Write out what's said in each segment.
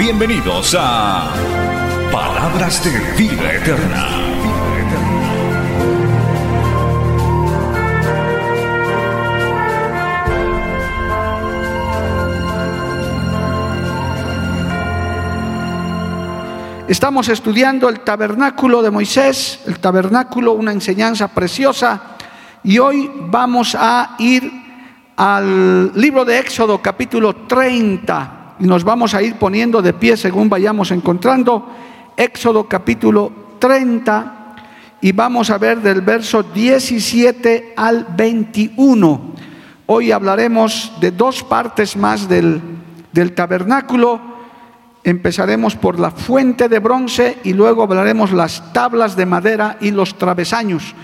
Bienvenidos a Palabras de Vida Eterna. Estamos estudiando el tabernáculo de Moisés, el tabernáculo, una enseñanza preciosa, y hoy vamos a ir al libro de Éxodo capítulo 30 y nos vamos a ir poniendo de pie según vayamos encontrando Éxodo capítulo 30 y vamos a ver del verso 17 al 21. Hoy hablaremos de dos partes más del, del tabernáculo empezaremos por la fuente de bronce y luego hablaremos las tablas de madera y los travesaños.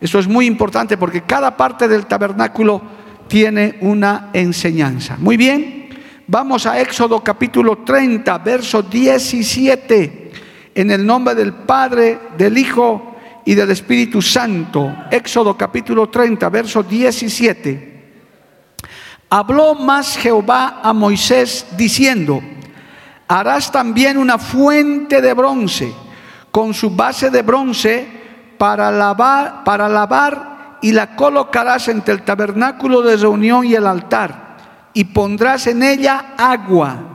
Eso es muy importante porque cada parte del tabernáculo tiene una enseñanza. Muy bien, vamos a Éxodo capítulo 30, verso 17, en el nombre del Padre, del Hijo y del Espíritu Santo. Éxodo capítulo 30, verso 17. Habló más Jehová a Moisés diciendo, Harás también una fuente de bronce con su base de bronce para lavar, para lavar y la colocarás entre el tabernáculo de reunión y el altar y pondrás en ella agua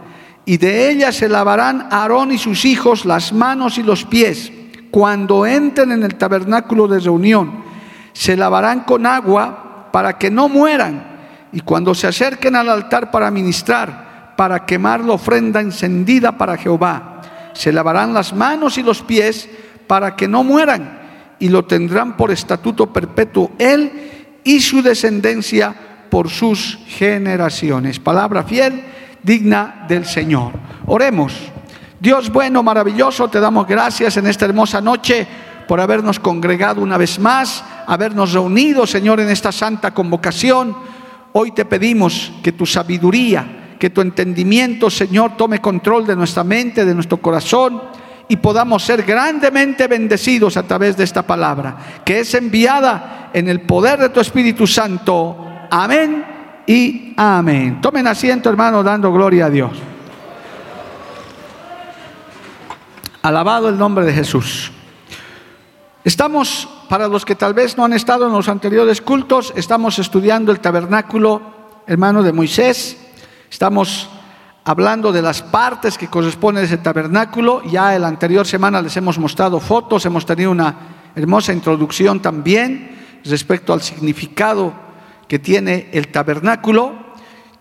y de ella se lavarán Aarón y sus hijos las manos y los pies cuando entren en el tabernáculo de reunión. Se lavarán con agua para que no mueran y cuando se acerquen al altar para ministrar para quemar la ofrenda encendida para Jehová. Se lavarán las manos y los pies para que no mueran y lo tendrán por estatuto perpetuo él y su descendencia por sus generaciones. Palabra fiel, digna del Señor. Oremos. Dios bueno, maravilloso, te damos gracias en esta hermosa noche por habernos congregado una vez más, habernos reunido, Señor, en esta santa convocación. Hoy te pedimos que tu sabiduría, que tu entendimiento, Señor, tome control de nuestra mente, de nuestro corazón y podamos ser grandemente bendecidos a través de esta palabra, que es enviada en el poder de tu Espíritu Santo. Amén y amén. Tomen asiento, hermano, dando gloria a Dios. Alabado el nombre de Jesús. Estamos, para los que tal vez no han estado en los anteriores cultos, estamos estudiando el tabernáculo, hermano de Moisés, Estamos hablando de las partes que corresponden a ese tabernáculo. Ya en la anterior semana les hemos mostrado fotos, hemos tenido una hermosa introducción también respecto al significado que tiene el tabernáculo,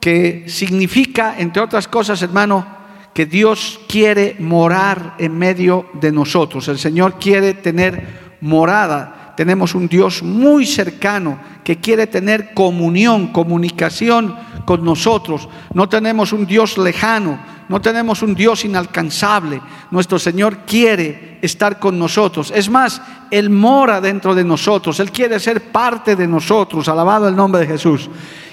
que significa, entre otras cosas, hermano, que Dios quiere morar en medio de nosotros. El Señor quiere tener morada tenemos un Dios muy cercano que quiere tener comunión, comunicación con nosotros. No tenemos un Dios lejano, no tenemos un Dios inalcanzable. Nuestro Señor quiere estar con nosotros. Es más, Él mora dentro de nosotros, Él quiere ser parte de nosotros. Alabado el nombre de Jesús.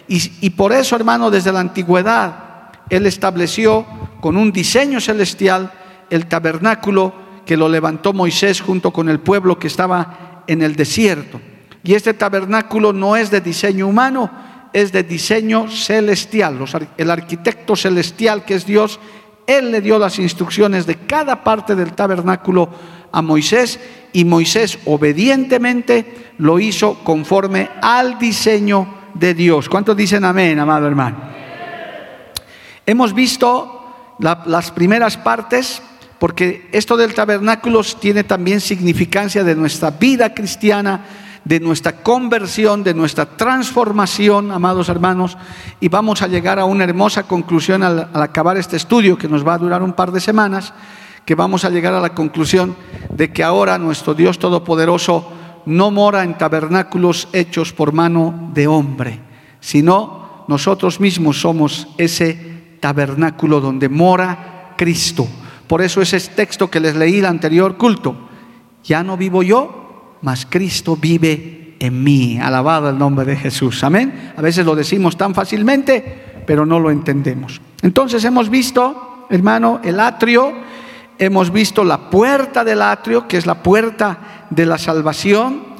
Y, por eso, hermano, desde la antigüedad, Él estableció con un diseño celestial el tabernáculo que lo levantó Moisés junto con el pueblo que estaba en el desierto. Y este tabernáculo no es de diseño humano, es de diseño celestial. el arquitecto celestial que es Dios, Él le dio las instrucciones de cada parte del tabernáculo a Moisés y Moisés obedientemente lo hizo conforme al diseño de Dios. ¿Cuántos dicen amén, amado hermano? Hemos visto las primeras partes porque esto del tabernáculo tiene también significancia de nuestra vida cristiana, de nuestra conversión, de nuestra transformación, amados hermanos, y vamos a llegar a una hermosa conclusión al, acabar este estudio que nos va a durar un par de semanas, que vamos a llegar a la conclusión de que ahora nuestro Dios Todopoderoso no mora en tabernáculos hechos por mano de hombre, sino nosotros mismos somos ese tabernáculo donde mora Cristo. Por eso ese texto que les leí el anterior culto. Ya no vivo yo, mas Cristo vive en mí. Alabado el nombre de Jesús. Amén. A veces lo decimos tan fácilmente, pero no lo entendemos. Entonces hemos visto, hermano, el atrio, hemos visto la puerta del atrio, que es la puerta de la salvación.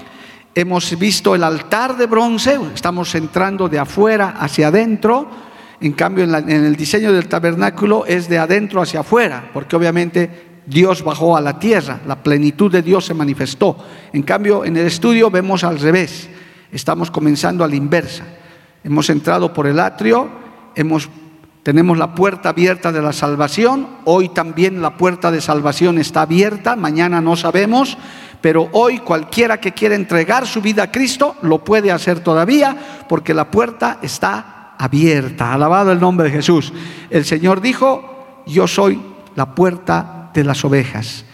Hemos visto el altar de bronce, estamos entrando de afuera hacia adentro. En cambio, en, el diseño del tabernáculo es de adentro hacia afuera, porque obviamente Dios bajó a la tierra, la plenitud de Dios se manifestó. En cambio, en el estudio vemos al revés, estamos comenzando a la inversa. Hemos entrado por el atrio, tenemos la puerta abierta de la salvación, hoy también la puerta de salvación está abierta, mañana no sabemos, pero hoy cualquiera que quiera entregar su vida a Cristo lo puede hacer todavía porque la puerta está abierta. Alabado el nombre de Jesús. El Señor dijo, yo soy la puerta de las ovejas.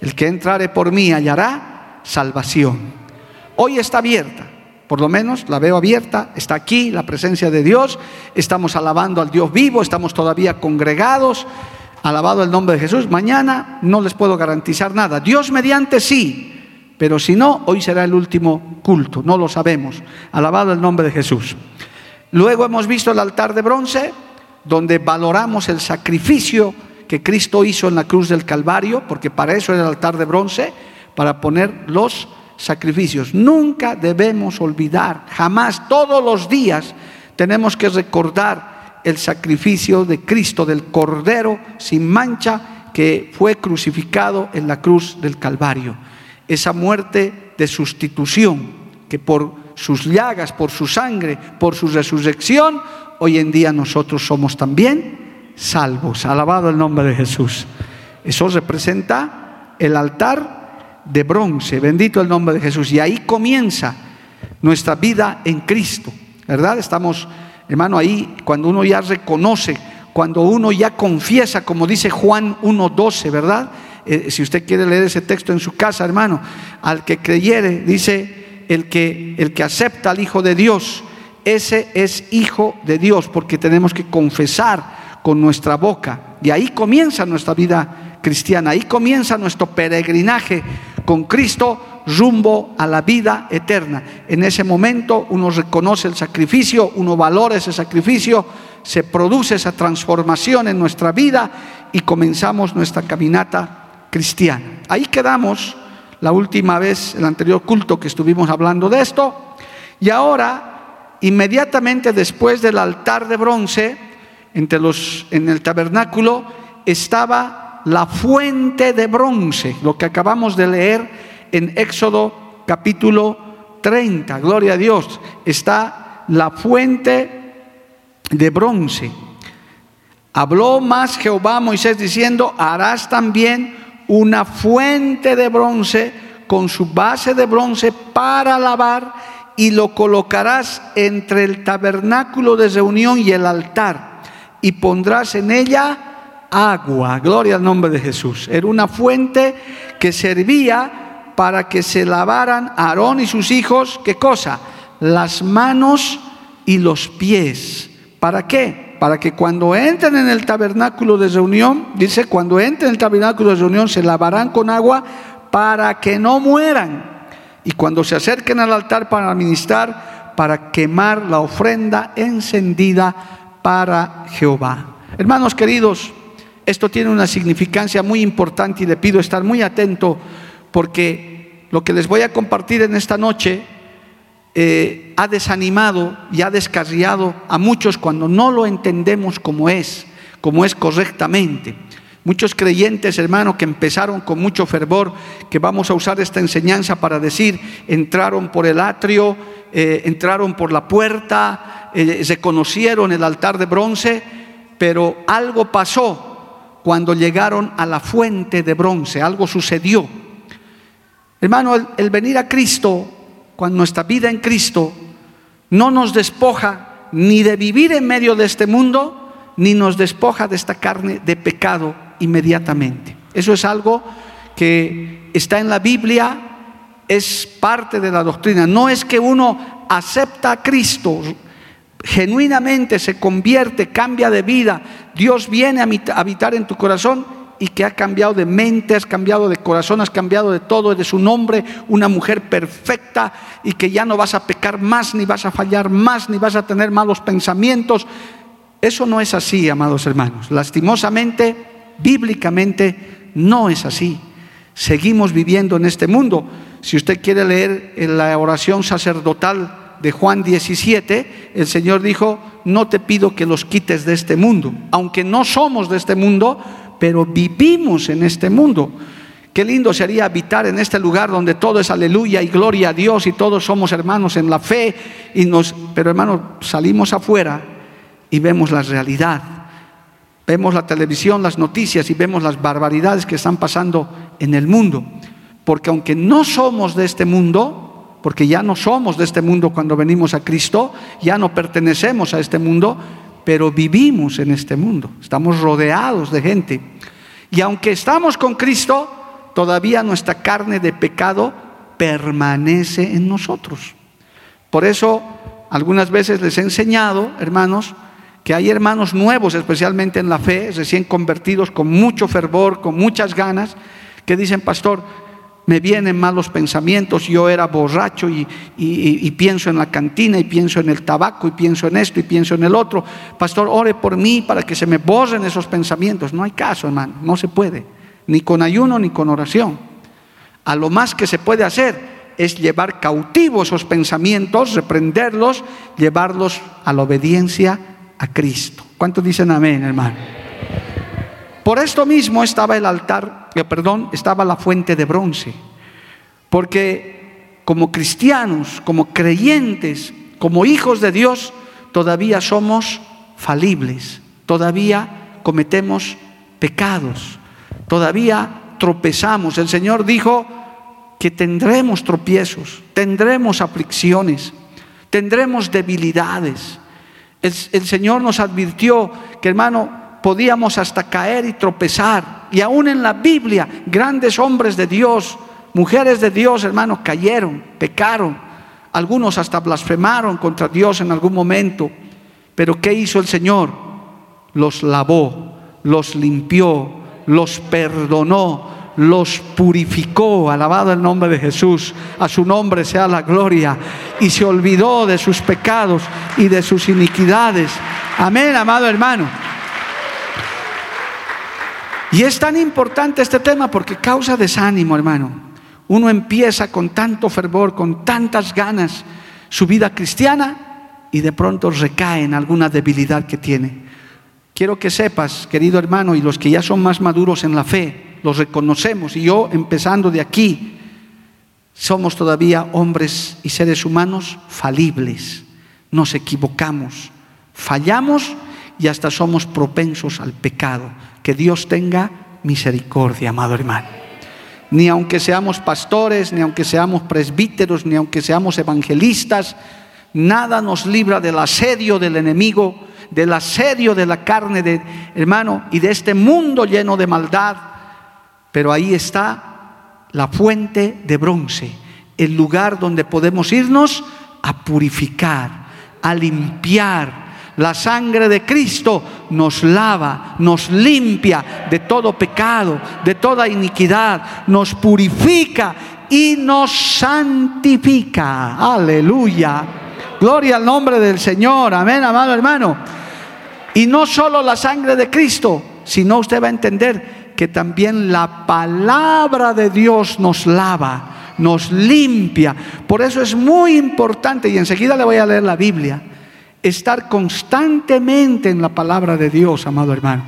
El que entrare por mí hallará salvación. Hoy está abierta, por lo menos la veo abierta, está aquí la presencia de Dios, estamos alabando al Dios vivo, estamos todavía congregados, alabado el nombre de Jesús. Mañana no les puedo garantizar nada. Dios mediante sí, pero si no, hoy será el último culto, no lo sabemos. Alabado el nombre de Jesús. Luego hemos visto el altar de bronce, donde valoramos el sacrificio que Cristo hizo en la cruz del Calvario, porque para eso era el altar de bronce, para poner los sacrificios. Nunca debemos olvidar, jamás, todos los días tenemos que recordar el sacrificio de Cristo, del Cordero sin mancha, que fue crucificado en la cruz del Calvario. Esa muerte de sustitución, que por sus llagas, por su sangre, por su resurrección, hoy en día nosotros somos también salvos. Alabado el nombre de Jesús. Eso representa el altar de bronce. Bendito el nombre de Jesús. Y ahí comienza nuestra vida en Cristo. ¿Verdad? Estamos, hermano, ahí cuando uno ya reconoce, cuando uno ya confiesa, como dice Juan 1.12, ¿verdad? Eh, si usted quiere leer ese texto en su casa, hermano, al que creyere, dice el que, el que acepta al Hijo de Dios, ese es hijo de Dios, porque tenemos que confesar con nuestra boca. Y ahí comienza nuestra vida cristiana, ahí comienza nuestro peregrinaje con Cristo rumbo a la vida eterna. En ese momento uno reconoce el sacrificio, uno valora ese sacrificio, se produce esa transformación en nuestra vida y comenzamos nuestra caminata cristiana. Ahí quedamos la última vez, el anterior culto que estuvimos hablando de esto. Y ahora, inmediatamente después del altar de bronce, entre los, en el tabernáculo estaba la fuente de bronce, lo que acabamos de leer en Éxodo capítulo 30. Gloria a Dios. Está la fuente de bronce. Habló más Jehová a Moisés diciendo, harás también una fuente de bronce con su base de bronce para lavar y lo colocarás entre el tabernáculo de reunión y el altar y pondrás en ella agua. Gloria al nombre de Jesús. Era una fuente que servía para que se lavaran Aarón y sus hijos, ¿qué cosa? Las manos y los pies. ¿Para qué? Para que cuando entren en el tabernáculo de reunión, dice, cuando entren en el tabernáculo de reunión se lavarán con agua para que no mueran. Y cuando se acerquen al altar para ministrar, para quemar la ofrenda encendida para Jehová. Hermanos queridos, esto tiene una significancia muy importante y le pido estar muy atento porque lo que les voy a compartir en esta noche eh, ha desanimado y ha descarriado a muchos cuando no lo entendemos como es, como es correctamente. Muchos creyentes, hermanos, que empezaron con mucho fervor, que vamos a usar esta enseñanza para decir, entraron por el atrio, eh, entraron por la puerta, eh, reconocieron el altar de bronce, pero algo pasó cuando llegaron a la fuente de bronce, algo sucedió. Hermano, el, venir a Cristo, cuando nuestra vida en Cristo no nos despoja ni de vivir en medio de este mundo, ni nos despoja de esta carne de pecado inmediatamente. Eso es algo que está en la Biblia, es parte de la doctrina. No es que uno acepta a Cristo, genuinamente se convierte, cambia de vida, Dios viene a habitar en tu corazón y que ha cambiado de mente, has cambiado de corazón, has cambiado de todo, eres un hombre, una mujer perfecta y que ya no vas a pecar más, ni vas a fallar más, ni vas a tener malos pensamientos. Eso no es así, amados hermanos. Lastimosamente, bíblicamente, no es así. Seguimos viviendo en este mundo. Si usted quiere leer en la oración sacerdotal, de Juan 17, el Señor dijo, no te pido que los quites de este mundo, aunque no somos de este mundo, pero vivimos en este mundo. Qué lindo sería habitar en este lugar donde todo es aleluya y gloria a Dios y todos somos hermanos en la fe y nos pero hermanos, salimos afuera y vemos la realidad. Vemos la televisión, las noticias y vemos las barbaridades que están pasando en el mundo. Porque aunque no somos de este mundo, porque ya no somos de este mundo cuando venimos a Cristo, ya no pertenecemos a este mundo, pero vivimos en este mundo, estamos rodeados de gente. Y aunque estamos con Cristo, todavía nuestra carne de pecado permanece en nosotros. Por eso, algunas veces les he enseñado, hermanos, que hay hermanos nuevos, especialmente en la fe, recién convertidos con mucho fervor, con muchas ganas, que dicen, pastor, me vienen malos pensamientos, yo era borracho y, pienso en la cantina y pienso en el tabaco y pienso en esto y pienso en el otro. Pastor, ore por mí para que se me borren esos pensamientos. No hay caso, hermano, no se puede, ni con ayuno ni con oración. A lo más que se puede hacer es llevar cautivos esos pensamientos, reprenderlos, llevarlos a la obediencia a Cristo. ¿Cuántos dicen amén, hermano? Por esto mismo estaba el altar, eh, perdón, estaba la fuente de bronce. Porque como cristianos, como creyentes, como hijos de Dios, todavía somos falibles, todavía cometemos pecados, todavía tropezamos. El Señor dijo que tendremos tropiezos, tendremos aflicciones, tendremos debilidades. El, Señor nos advirtió que, hermano, podíamos hasta caer y tropezar. Y aún en la Biblia, grandes hombres de Dios, mujeres de Dios, hermanos, cayeron, pecaron. Algunos hasta blasfemaron contra Dios en algún momento. Pero ¿qué hizo el Señor? Los lavó, los limpió, los perdonó, los purificó, alabado el nombre de Jesús, a su nombre sea la gloria, y se olvidó de sus pecados y de sus iniquidades. Amén, amado hermano. Y es tan importante este tema porque causa desánimo, hermano. Uno empieza con tanto fervor, con tantas ganas su vida cristiana y de pronto recae en alguna debilidad que tiene. Quiero que sepas, querido hermano, y los que ya son más maduros en la fe, los reconocemos, y yo empezando de aquí, somos todavía hombres y seres humanos falibles, nos equivocamos, fallamos y hasta somos propensos al pecado. Que Dios tenga misericordia, amado hermano. Ni aunque seamos pastores, ni aunque seamos presbíteros, ni aunque seamos evangelistas, nada nos libra del asedio del enemigo, del asedio de la carne de hermano y de este mundo lleno de maldad. Pero ahí está la fuente de bronce, el lugar donde podemos irnos a purificar, a limpiar, la sangre de Cristo nos lava, nos limpia de todo pecado, de toda iniquidad, nos purifica y nos santifica. Aleluya. Gloria al nombre del Señor. Amén, amado hermano. Y no solo la sangre de Cristo, sino usted va a entender que también la palabra de Dios nos lava, nos limpia. Por eso es muy importante, y enseguida le voy a leer la Biblia estar constantemente en la palabra de Dios, amado hermano.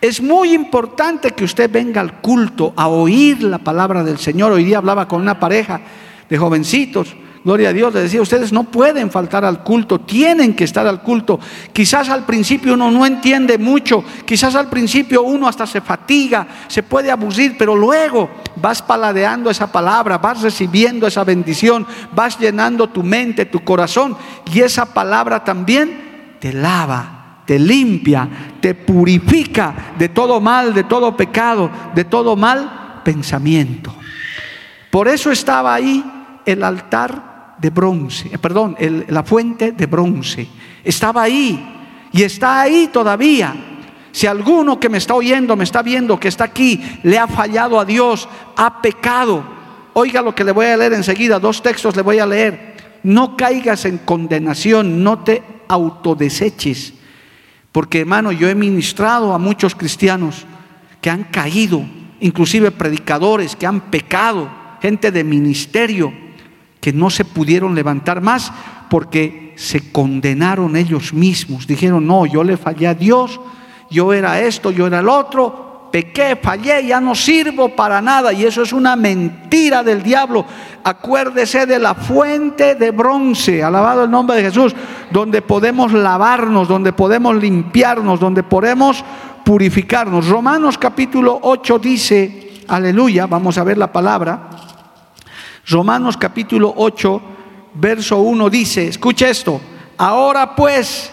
Es muy importante que usted venga al culto a oír la palabra del Señor. Hoy día hablaba con una pareja de jovencitos Gloria a Dios, le decía, ustedes no pueden faltar al culto, tienen que estar al culto. Quizás al principio uno no entiende mucho, quizás al principio uno hasta se fatiga, se puede aburrir, pero luego vas paladeando esa palabra, vas recibiendo esa bendición, vas llenando tu mente, tu corazón, y esa palabra también te lava, te limpia, te purifica de todo mal, de todo pecado, de todo mal pensamiento. Por eso estaba ahí el altar de bronce, eh, perdón, la fuente de bronce. Estaba ahí y está ahí todavía. Si alguno que me está oyendo, me está viendo, que está aquí, le ha fallado a Dios, ha pecado, oiga lo que le voy a leer enseguida, dos textos le voy a leer. No caigas en condenación, no te autodeseches. Porque hermano, yo he ministrado a muchos cristianos que han caído, inclusive predicadores que han pecado, gente de ministerio que no se pudieron levantar más porque se condenaron ellos mismos. Dijeron, no, yo le fallé a Dios, yo era esto, yo era el otro, pequé, fallé, ya no sirvo para nada. Y eso es una mentira del diablo. Acuérdese de la fuente de bronce, alabado el nombre de Jesús, donde podemos lavarnos, donde podemos limpiarnos, donde podemos purificarnos. Romanos capítulo 8 dice, aleluya, vamos a ver la palabra. Romanos capítulo 8 verso 1 dice, escucha esto, ahora pues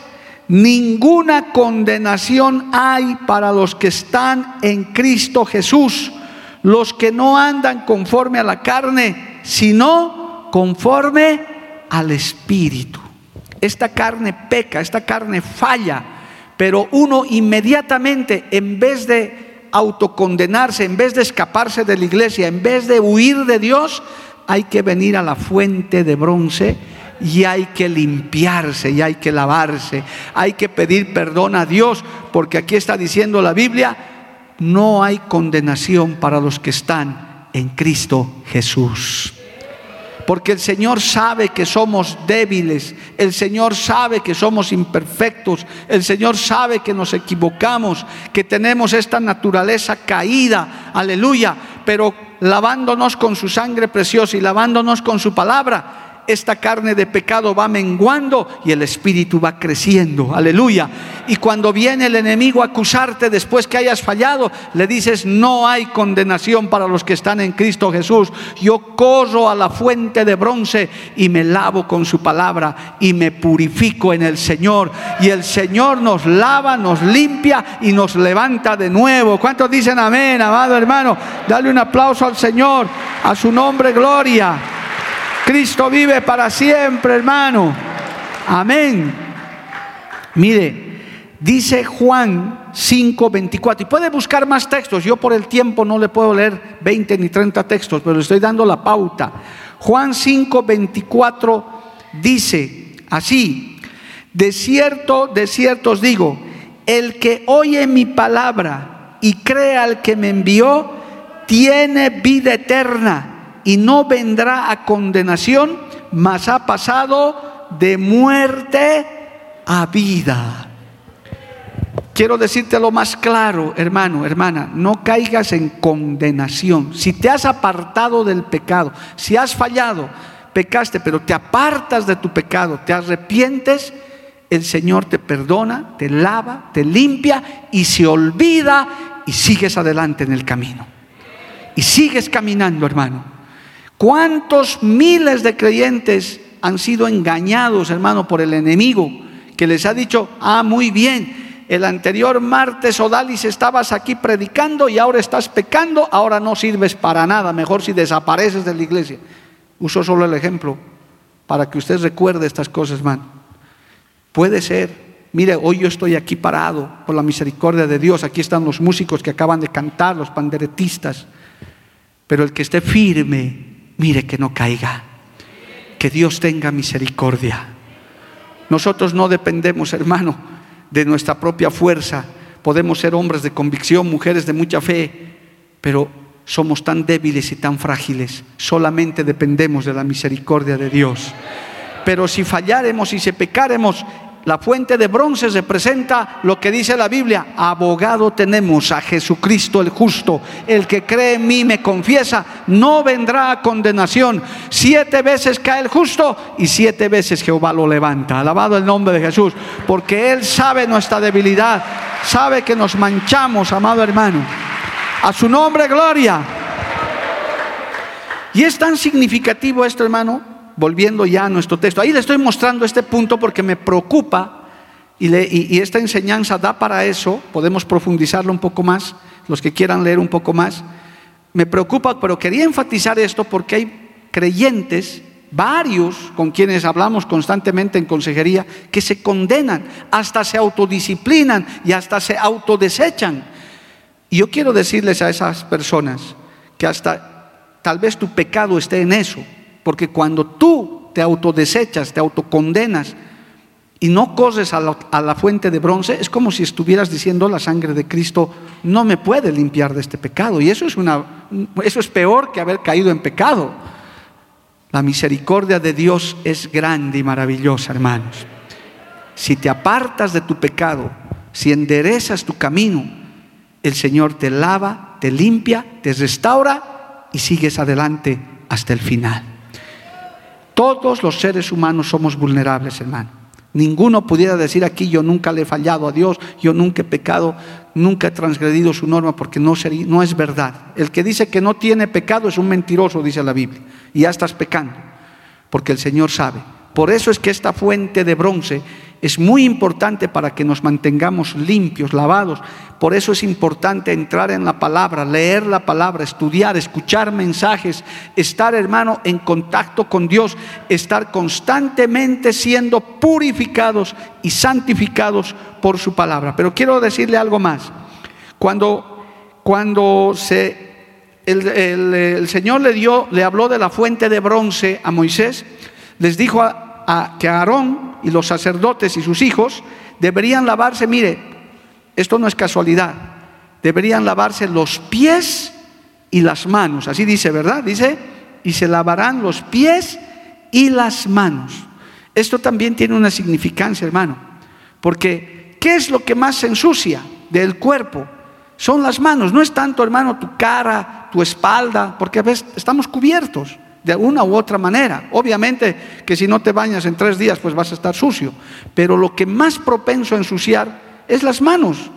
ninguna condenación hay para los que están en Cristo Jesús, los que no andan conforme a la carne, sino conforme al Espíritu. Esta carne peca, esta carne falla, pero uno inmediatamente, en vez de autocondenarse, en vez de escaparse de la iglesia, en vez de huir de Dios, hay que venir a la fuente de bronce y hay que limpiarse y hay que lavarse. Hay que pedir perdón a Dios porque aquí está diciendo la Biblia, no hay condenación para los que están en Cristo Jesús. Porque el Señor sabe que somos débiles, el Señor sabe que somos imperfectos, el Señor sabe que nos equivocamos, que tenemos esta naturaleza caída, aleluya, pero lavándonos con su sangre preciosa y lavándonos con su palabra, esta carne de pecado va menguando y el espíritu va creciendo. Aleluya. Y cuando viene el enemigo a acusarte después que hayas fallado, le dices, no hay condenación para los que están en Cristo Jesús. Yo corro a la fuente de bronce y me lavo con su palabra y me purifico en el Señor. Y el Señor nos lava, nos limpia y nos levanta de nuevo. ¿Cuántos dicen amén, amado hermano? Dale un aplauso al Señor, a su nombre, gloria. Cristo vive para siempre, hermano. Amén. Mire, dice Juan 5:24. Y puede buscar más textos. Yo por el tiempo no le puedo leer 20 ni 30 textos, pero le estoy dando la pauta. Juan 5:24 dice así: De cierto, de cierto os digo, el que oye mi palabra y cree al que me envió, tiene vida eterna y no vendrá a condenación, mas ha pasado de muerte a vida. Quiero decirte lo más claro, hermano, hermana, no caigas en condenación. Si te has apartado del pecado, si has fallado, pecaste, pero te apartas de tu pecado, te arrepientes, el Señor te perdona, te lava, te limpia y se olvida y sigues adelante en el camino. Y sigues caminando, hermano. ¿Cuántos miles de creyentes han sido engañados, hermano, por el enemigo? Que les ha dicho, ah, muy bien, el anterior martes, Odalis, estabas aquí predicando y ahora estás pecando, ahora no sirves para nada, mejor si desapareces de la iglesia. Uso solo el ejemplo para que usted recuerde estas cosas, hermano. Puede ser, mire, hoy yo estoy aquí parado por la misericordia de Dios, aquí están los músicos que acaban de cantar, los panderetistas, pero el que esté firme, mire que no caiga. Que Dios tenga misericordia. Nosotros no dependemos, hermano, de nuestra propia fuerza. Podemos ser hombres de convicción, mujeres de mucha fe, pero somos tan débiles y tan frágiles. Solamente dependemos de la misericordia de Dios. Pero si falláremos y si pecaremos, la fuente de bronce representa lo que dice la Biblia. Abogado tenemos a Jesucristo el justo. El que cree en mí me confiesa, no vendrá a condenación. Siete veces cae el justo y siete veces Jehová lo levanta. Alabado el nombre de Jesús. Porque Él sabe nuestra debilidad. Sabe que nos manchamos, amado hermano. A su nombre, gloria. Y es tan significativo esto, hermano, volviendo ya a nuestro texto, ahí le estoy mostrando este punto porque me preocupa y, esta enseñanza da para eso, podemos profundizarlo un poco más, los que quieran leer un poco más. Me preocupa, pero quería enfatizar esto porque hay creyentes varios con quienes hablamos constantemente en consejería, que se condenan, hasta se autodisciplinan y hasta se autodesechan. Y yo quiero decirles a esas personas que hasta tal vez tu pecado esté en eso, porque cuando tú te autodesechas, te autocondenas y no corres a la, a la fuente de bronce, es como si estuvieras diciendo la sangre de Cristo no me puede limpiar de este pecado. Y eso es, una, eso es peor que haber caído en pecado. La misericordia de Dios es grande y maravillosa, hermanos. Si te apartas de tu pecado, si enderezas tu camino, el Señor te lava, te limpia, te restaura y sigues adelante hasta el final. Todos los seres humanos somos vulnerables, hermano. Ninguno pudiera decir aquí yo nunca le he fallado a Dios, yo nunca he pecado, nunca he transgredido su norma porque no, sería, no es verdad. El que dice que no tiene pecado es un mentiroso, dice la Biblia, y ya estás pecando, porque el Señor sabe. Por eso es que esta fuente de bronce es muy importante para que nos mantengamos limpios, lavados. Por eso es importante entrar en la palabra, leer la palabra, estudiar, escuchar mensajes, estar, hermano, en contacto con Dios, estar constantemente siendo purificados y santificados por su palabra. Pero quiero decirle algo más. Cuando, cuando el, Señor le dio, le habló de la fuente de bronce a Moisés, les dijo a, a, que Aarón y los sacerdotes y sus hijos deberían lavarse, mire, esto no es casualidad, deberían lavarse los pies y las manos, así dice, ¿verdad? Dice, y se lavarán los pies y las manos. Esto también tiene una significancia, hermano, porque ¿qué es lo que más se ensucia del cuerpo? Son las manos, no es tanto, hermano, tu cara, tu espalda, porque a veces estamos cubiertos de una u otra manera. Obviamente que si no te bañas en tres días, pues vas a estar sucio. Pero lo que más propenso a ensuciar es las manos.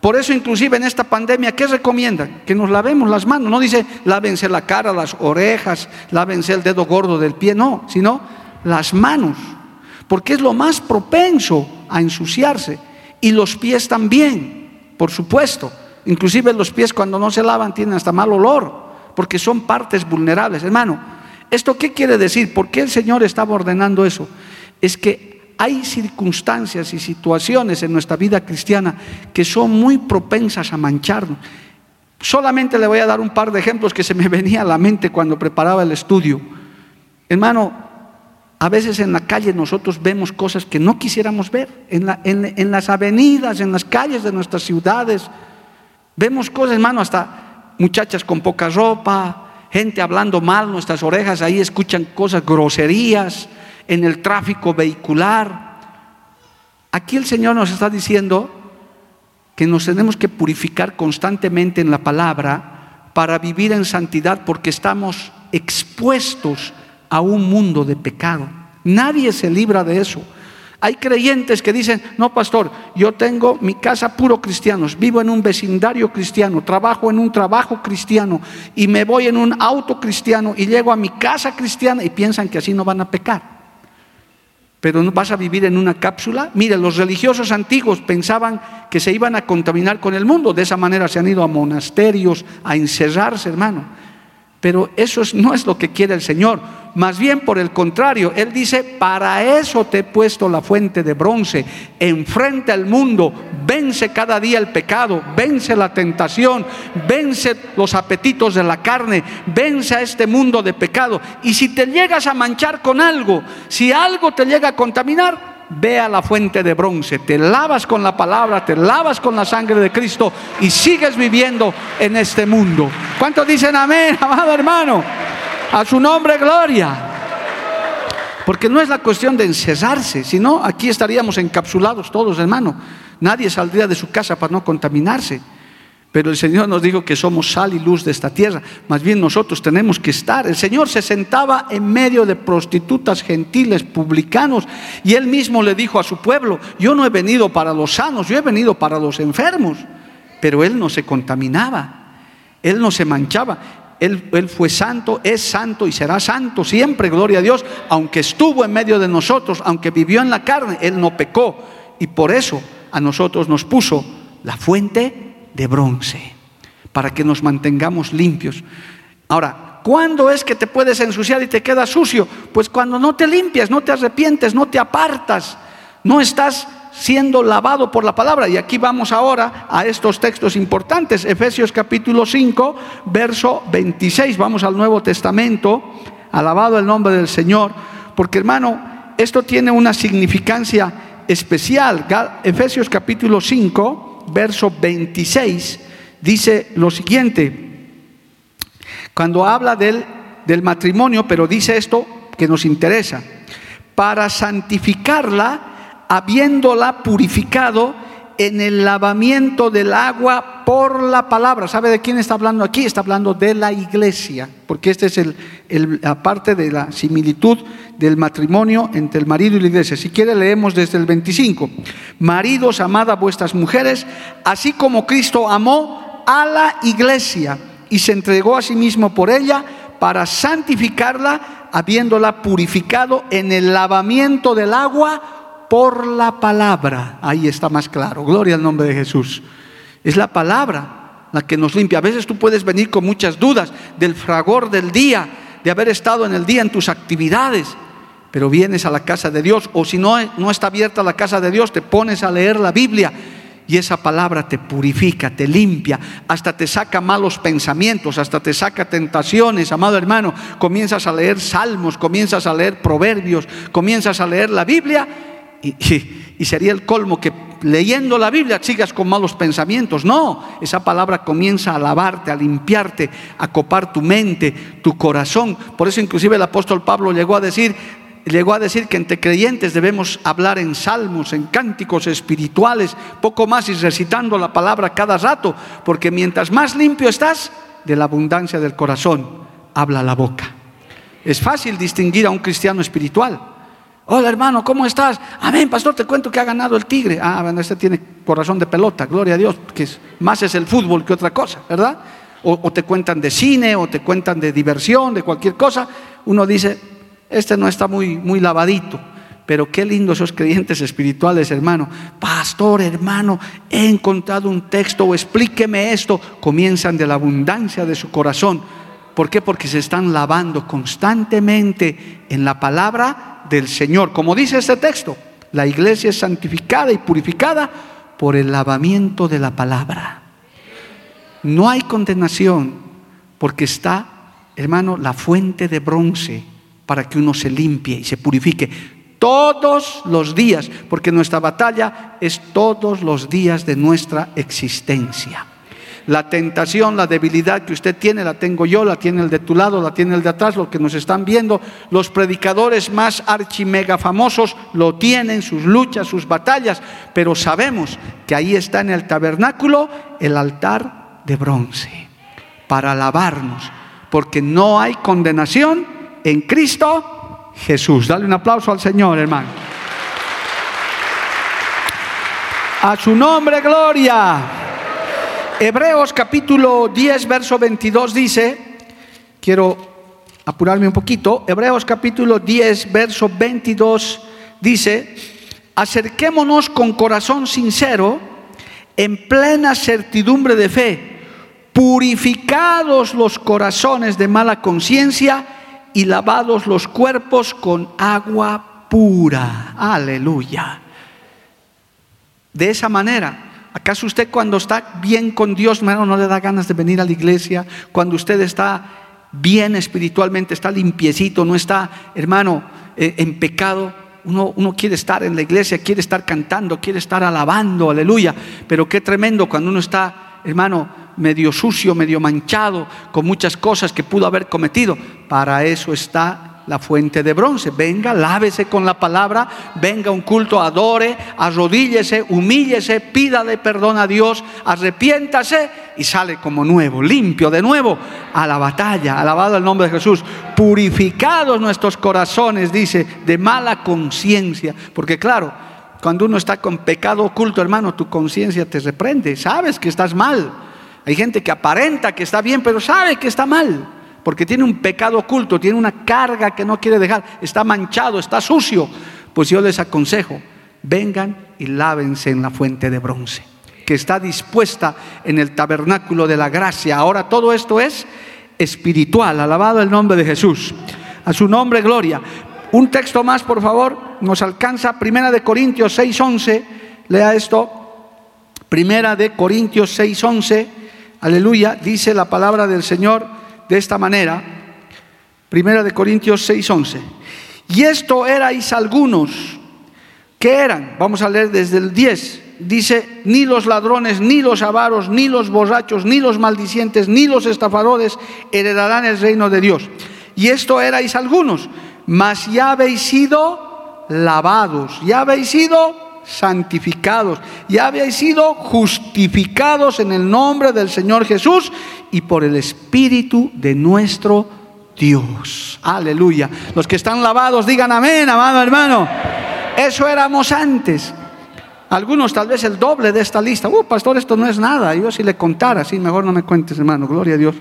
Por eso inclusive en esta pandemia, ¿qué recomiendan? Que nos lavemos las manos. No dice lávense la cara, las orejas, lávense el dedo gordo del pie, no, sino las manos. Porque es lo más propenso a ensuciarse. Y los pies también, por supuesto. Inclusive los pies cuando no se lavan tienen hasta mal olor, porque son partes vulnerables. Hermano, ¿esto qué quiere decir? ¿Por qué el Señor estaba ordenando eso? Es que hay circunstancias y situaciones en nuestra vida cristiana que son muy propensas a mancharnos. Solamente le voy a dar un par de ejemplos que se me venía a la mente cuando preparaba el estudio. Hermano, a veces en la calle nosotros vemos cosas que no quisiéramos ver. En, en las avenidas, en las calles de nuestras ciudades, vemos cosas, hermano, hasta muchachas con poca ropa, gente hablando mal, nuestras orejas ahí escuchan cosas, groserías en el tráfico vehicular. Aquí el Señor nos está diciendo que nos tenemos que purificar constantemente en la palabra para vivir en santidad porque estamos expuestos a un mundo de pecado. Nadie se libra de eso. Hay creyentes que dicen, no, pastor, yo tengo mi casa puro cristianos, vivo en un vecindario cristiano, trabajo en un trabajo cristiano y me voy en un auto cristiano y llego a mi casa cristiana y piensan que así no van a pecar. Pero no vas a vivir en una cápsula. Mire, los religiosos antiguos pensaban que se iban a contaminar con el mundo, de esa manera se han ido a monasterios a encerrarse, hermano. Pero eso no es lo que quiere el Señor. Más bien por el contrario, Él dice, para eso te he puesto la fuente de bronce. Enfrente al mundo, vence cada día el pecado, vence la tentación, vence los apetitos de la carne, vence a este mundo de pecado. Y si te llegas a manchar con algo, si algo te llega a contaminar, ve a la fuente de bronce, te lavas con la palabra, te lavas con la sangre de Cristo y sigues viviendo en este mundo. ¿Cuántos dicen amén, amado hermano? A su nombre, gloria. Porque no es la cuestión de encerrarse, sino aquí estaríamos encapsulados todos, hermano. Nadie saldría de su casa para no contaminarse. Pero el Señor nos dijo que somos sal y luz de esta tierra. Más bien nosotros tenemos que estar. El Señor se sentaba en medio de prostitutas gentiles, publicanos, y Él mismo le dijo a su pueblo, yo no he venido para los sanos, yo he venido para los enfermos. Pero Él no se contaminaba, Él no se manchaba. Él, él, fue santo, es santo y será santo siempre, gloria a Dios. Aunque estuvo en medio de nosotros, aunque vivió en la carne, Él no pecó. Y por eso a nosotros nos puso la fuente de bronce, para que nos mantengamos limpios. Ahora, ¿Cuándo es que te puedes ensuciar y te quedas sucio? Pues cuando no te limpias, no te arrepientes, no te apartas, no estás siendo lavado por la palabra. Y aquí vamos ahora a estos textos importantes. Efesios capítulo 5, verso 26. Vamos al Nuevo Testamento. Alabado el nombre del Señor. Porque hermano, esto tiene una significancia especial. Efesios capítulo 5, verso 26, dice lo siguiente. Cuando habla del, del matrimonio, pero dice esto que nos interesa. Para santificarla habiéndola purificado en el lavamiento del agua por la palabra. ¿Sabe de quién está hablando aquí? Está hablando de la iglesia, porque esta es el, la parte de la similitud del matrimonio entre el marido y la iglesia. Si quiere leemos desde el 25. Maridos, amad a vuestras mujeres, así como Cristo amó a la iglesia y se entregó a sí mismo por ella para santificarla, habiéndola purificado en el lavamiento del agua por la palabra. Ahí está más claro. Gloria al nombre de Jesús. Es la palabra la que nos limpia. A veces tú puedes venir con muchas dudas del fragor del día, de haber estado en el día en tus actividades, pero vienes a la casa de Dios o si no, no está abierta la casa de Dios, te pones a leer la Biblia y esa palabra te purifica, te limpia, hasta te saca malos pensamientos, hasta te saca tentaciones, amado hermano. Comienzas a leer salmos, comienzas a leer proverbios, comienzas a leer la Biblia y, sería el colmo que leyendo la Biblia sigas con malos pensamientos. No, esa palabra comienza a lavarte, a limpiarte, a copar tu mente, tu corazón. Por eso inclusive el apóstol Pablo llegó a decir, llegó a decir que entre creyentes debemos hablar en salmos, en cánticos espirituales, poco más y recitando la palabra cada rato, porque mientras más limpio estás, de la abundancia del corazón habla la boca. Es fácil distinguir a un cristiano espiritual. Hola hermano, ¿cómo estás? Amén, pastor, te cuento que ha ganado el Tigre. Ah, bueno, este tiene corazón de pelota, gloria a Dios, que más es el fútbol que otra cosa, ¿verdad? O, te cuentan de cine, o te cuentan de diversión, de cualquier cosa. Uno dice, este no está muy, muy lavadito. Pero qué lindo esos creyentes espirituales, hermano. Pastor, hermano, he encontrado un texto o explíqueme esto. Comienzan de la abundancia de su corazón. ¿Por qué? Porque se están lavando constantemente en la palabra del Señor. Como dice este texto, la iglesia es santificada y purificada por el lavamiento de la palabra. No hay condenación porque está, hermano, la fuente de bronce para que uno se limpie y se purifique todos los días, porque nuestra batalla es todos los días de nuestra existencia. La tentación, la debilidad que usted tiene, la tengo yo, la tiene el de tu lado, la tiene el de atrás, lo que nos están viendo. Los predicadores más archimega famosos lo tienen, sus luchas, sus batallas, pero sabemos que ahí está en el tabernáculo el altar de bronce para lavarnos, porque no hay condenación en Cristo Jesús. Dale un aplauso al Señor, hermano. A su nombre, gloria. Hebreos capítulo 10, verso 22 dice, quiero apurarme un poquito, Hebreos capítulo 10, verso 22 dice, acerquémonos con corazón sincero, en plena certidumbre de fe, purificados los corazones de mala conciencia y lavados los cuerpos con agua pura. Aleluya. De esa manera ¿Acaso usted cuando está bien con Dios, hermano, no le da ganas de venir a la iglesia? Cuando usted está bien espiritualmente, está limpiecito, no está, hermano, eh, en pecado. Uno, uno, quiere estar en la iglesia, quiere estar cantando, quiere estar alabando, aleluya. Pero qué tremendo cuando uno está, hermano, medio sucio, medio manchado, con muchas cosas que pudo haber cometido. Para eso está la fuente de bronce. Venga, lávese con la palabra, venga un culto, adore, arrodíllese, humíllese, pídale perdón a Dios, arrepiéntase y sale como nuevo, limpio de nuevo a la batalla. Alabado el nombre de Jesús. Purificados nuestros corazones, dice, de mala conciencia. Porque claro, cuando uno está con pecado oculto, hermano, tu conciencia te reprende. Sabes que estás mal. Hay gente que aparenta que está bien, pero sabe que está mal porque tiene un pecado oculto, tiene una carga que no quiere dejar, está manchado, está sucio, pues yo les aconsejo, vengan y lávense en la fuente de bronce, que está dispuesta en el tabernáculo de la gracia. Ahora todo esto es espiritual. Alabado el nombre de Jesús. A su nombre, gloria. Un texto más, por favor, nos alcanza Primera de Corintios 6:11. Lea esto. Primera de Corintios 6:11. Aleluya, dice la palabra del Señor de esta manera. Primera de Corintios 6:11. Y esto erais algunos. ¿Qué eran? Vamos a leer desde el 10 dice, ni los ladrones, ni los avaros, ni los borrachos, ni los maldicientes, ni los estafadores heredarán el reino de Dios. Y esto erais algunos, mas ya habéis sido lavados, ya habéis sido santificados, ya habéis sido justificados en el nombre del Señor Jesús y por el Espíritu de nuestro Dios. Aleluya. Los que están lavados digan amén, amado hermano. Eso éramos antes. Algunos tal vez el doble de esta lista. Uh, pastor, esto no es nada. Yo si le contara, sí, mejor no me cuentes, hermano. Gloria a Dios.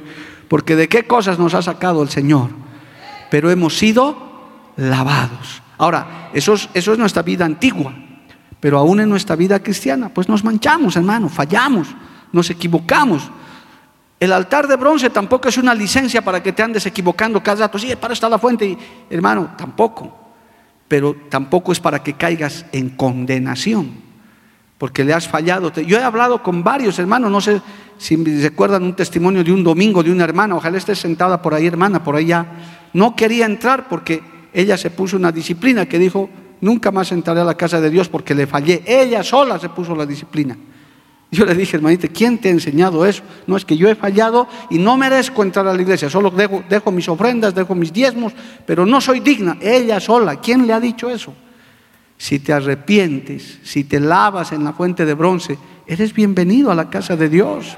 Porque de qué cosas nos ha sacado el Señor. Pero hemos sido lavados. Ahora, eso es, eso es nuestra vida antigua. Pero aún en nuestra vida cristiana, pues nos manchamos, hermano, fallamos, nos equivocamos. El altar de bronce tampoco es una licencia para que te andes equivocando cada rato. Sí, para está la fuente. hermano, tampoco. Pero tampoco es para que caigas en condenación porque le has fallado. Yo he hablado con varios hermanos, no sé si recuerdan un testimonio de un domingo de una hermana, ojalá esté sentada por ahí hermana, por allá. No quería entrar porque ella se puso una disciplina que dijo, nunca más entraré a la casa de Dios porque le fallé. Ella sola se puso la disciplina. Yo le dije, hermanita, ¿quién te ha enseñado eso? No es que yo he fallado y no merezco entrar a la iglesia, solo dejo, dejo mis ofrendas, dejo mis diezmos, pero no soy digna. Ella sola, ¿quién le ha dicho eso? si te arrepientes, si te lavas en la fuente de bronce, eres bienvenido a la casa de Dios.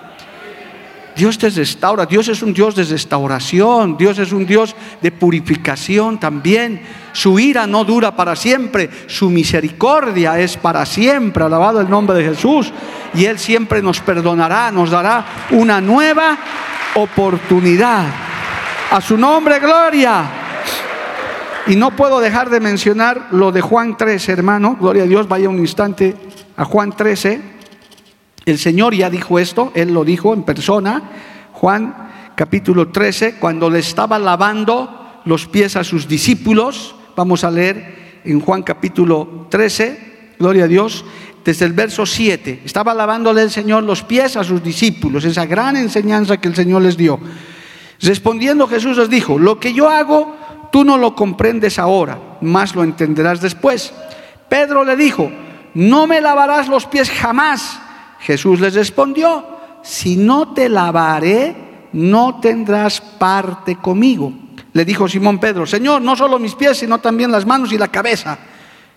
Dios te restaura, Dios es un Dios de restauración, Dios es un Dios de purificación también. Su ira no dura para siempre, su misericordia es para siempre, alabado el nombre de Jesús. Y Él siempre nos perdonará, nos dará una nueva oportunidad. A su nombre, gloria. Y no puedo dejar de mencionar lo de Juan 13, hermano. Gloria a Dios, vaya un instante a Juan 13. El Señor ya dijo esto, Él lo dijo en persona. Juan capítulo 13, cuando le estaba lavando los pies a sus discípulos. Vamos a leer en Juan capítulo 13, gloria a Dios, desde el verso 7. Estaba lavándole el Señor los pies a sus discípulos, esa gran enseñanza que el Señor les dio. Respondiendo Jesús les dijo, lo que yo hago Tú no lo comprendes ahora, más lo entenderás después. Pedro le dijo, no me lavarás los pies jamás. Jesús les respondió, si no te lavaré, no tendrás parte conmigo. Le dijo Simón Pedro, Señor, no solo mis pies, sino también las manos y la cabeza.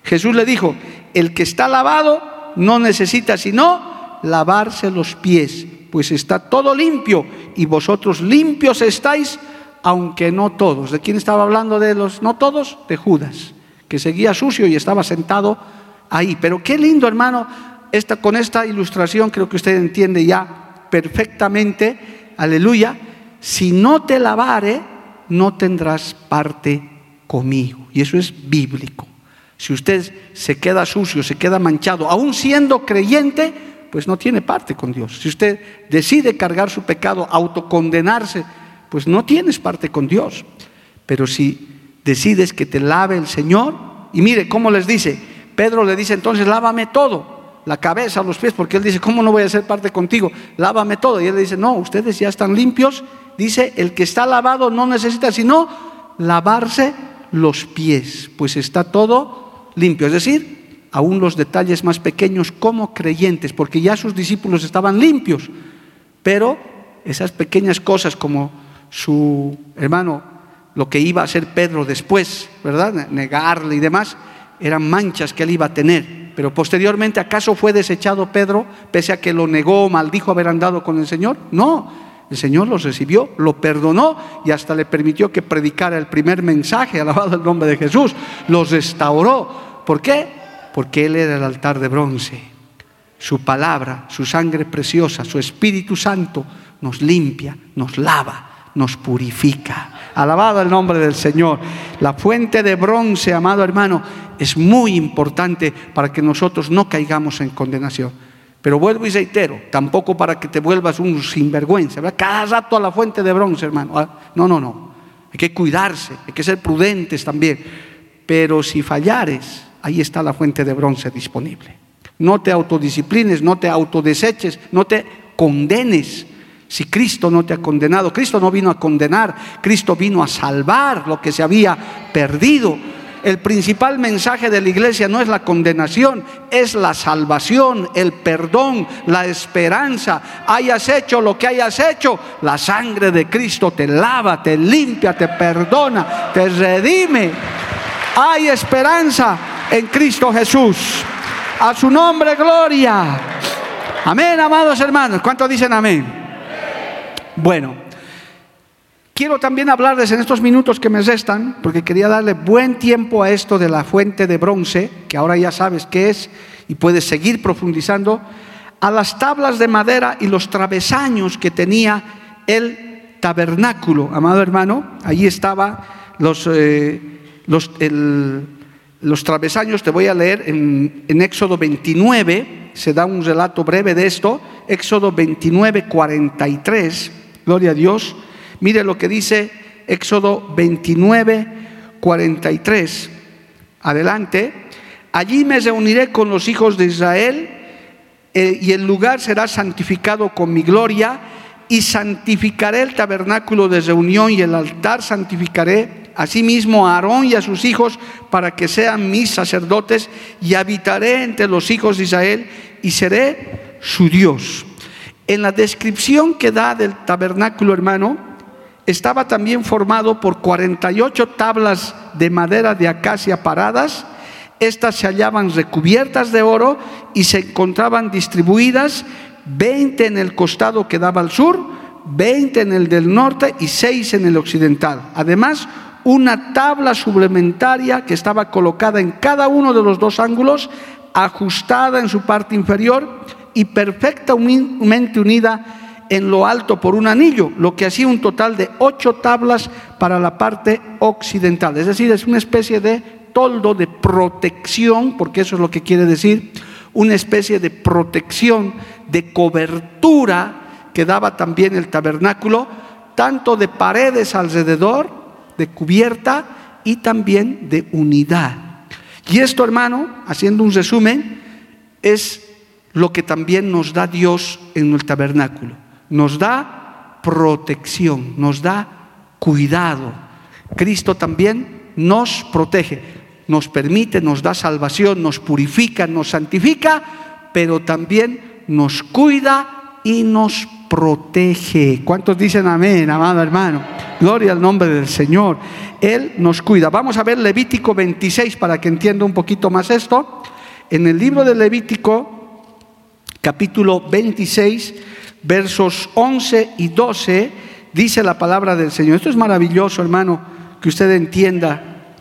Jesús le dijo, el que está lavado no necesita sino lavarse los pies, pues está todo limpio y vosotros limpios estáis aunque no todos. ¿De quién estaba hablando de los no todos? De Judas, que seguía sucio y estaba sentado ahí. Pero qué lindo, hermano, esta, con esta ilustración creo que usted entiende ya perfectamente, aleluya, si no te lavare, no tendrás parte conmigo. Y eso es bíblico. Si usted se queda sucio, se queda manchado, aún siendo creyente, pues no tiene parte con Dios. Si usted decide cargar su pecado, autocondenarse, pues no tienes parte con Dios. Pero si decides que te lave el Señor, y mire cómo les dice, Pedro le dice entonces, lávame todo, la cabeza, los pies, porque él dice, ¿cómo no voy a hacer parte contigo? Lávame todo. Y él dice, no, ustedes ya están limpios. Dice, el que está lavado no necesita sino lavarse los pies, pues está todo limpio. Es decir, aún los detalles más pequeños como creyentes, porque ya sus discípulos estaban limpios, pero esas pequeñas cosas como su hermano, lo que iba a hacer Pedro después, ¿verdad? Negarle y demás, eran manchas que él iba a tener. Pero posteriormente, ¿acaso fue desechado Pedro, pese a que lo negó, maldijo haber andado con el Señor? No, el Señor los recibió, lo perdonó y hasta le permitió que predicara el primer mensaje, alabado el nombre de Jesús. Los restauró. ¿Por qué? Porque Él era el altar de bronce. Su palabra, su sangre preciosa, su Espíritu Santo nos limpia, nos lava nos purifica. Alabado el nombre del Señor. La fuente de bronce, amado hermano, es muy importante para que nosotros no caigamos en condenación. Pero vuelvo y reitero, tampoco para que te vuelvas un sinvergüenza. Cada rato a la fuente de bronce, hermano. Ah, no, no, no. Hay que cuidarse, hay que ser prudentes también. Pero si fallares, ahí está la fuente de bronce disponible. No te autodisciplines, no te autodeseches, no te condenes. Si Cristo no te ha condenado, Cristo no vino a condenar, Cristo vino a salvar lo que se había perdido. El principal mensaje de la iglesia no es la condenación, es la salvación, el perdón, la esperanza. Hayas hecho lo que hayas hecho, la sangre de Cristo te lava, te limpia, te perdona, te redime. Hay esperanza en Cristo Jesús. A su nombre, gloria. Amén, amados hermanos. ¿Cuántos dicen amén? Bueno. Quiero también hablarles en estos minutos que me restan, porque quería darle buen tiempo a esto de la fuente de bronce, que ahora ya sabes qué es y puedes seguir profundizando, a las tablas de madera y los travesaños que tenía el tabernáculo, amado hermano. Allí estaba los, eh, los, los, travesaños, te voy a leer en, en Éxodo 29, se da un relato breve de esto, Éxodo 29, 43, gloria a Dios. Mire lo que dice Éxodo 29, 43. Adelante. Allí me reuniré con los hijos de Israel eh, y el lugar será santificado con mi gloria y santificaré el tabernáculo de reunión y el altar santificaré asimismo a Aarón y a sus hijos para que sean mis sacerdotes y habitaré entre los hijos de Israel y seré su Dios. En la descripción que da del tabernáculo, hermano, estaba también formado por 48 tablas de madera de acacia paradas. Estas se hallaban recubiertas de oro y se encontraban distribuidas 20 en el costado que daba al sur, 20 en el del norte y 6 en el occidental. Además, una tabla suplementaria que estaba colocada en cada uno de los dos ángulos, ajustada en su parte inferior y perfectamente unida en lo alto por un anillo, lo que hacía un total de ocho tablas para la parte occidental. Es decir, es una especie de toldo de protección, porque eso es lo que quiere decir, una especie de protección, de cobertura que daba también el tabernáculo, tanto de paredes alrededor, de cubierta y también de unidad. Y esto, hermano, haciendo un resumen, es lo que también nos da Dios en el tabernáculo nos da protección, nos da cuidado. Cristo también nos protege, nos permite, nos da salvación, nos purifica, nos santifica, pero también nos cuida y nos protege. ¿Cuántos dicen amén, amado hermano? Gloria al nombre del Señor. Él nos cuida. Vamos a ver Levítico 26 para que entienda un poquito más esto. En el libro de Levítico, capítulo 26, versos 11 y 12, dice la palabra del Señor. Esto es maravilloso, hermano, que usted entienda.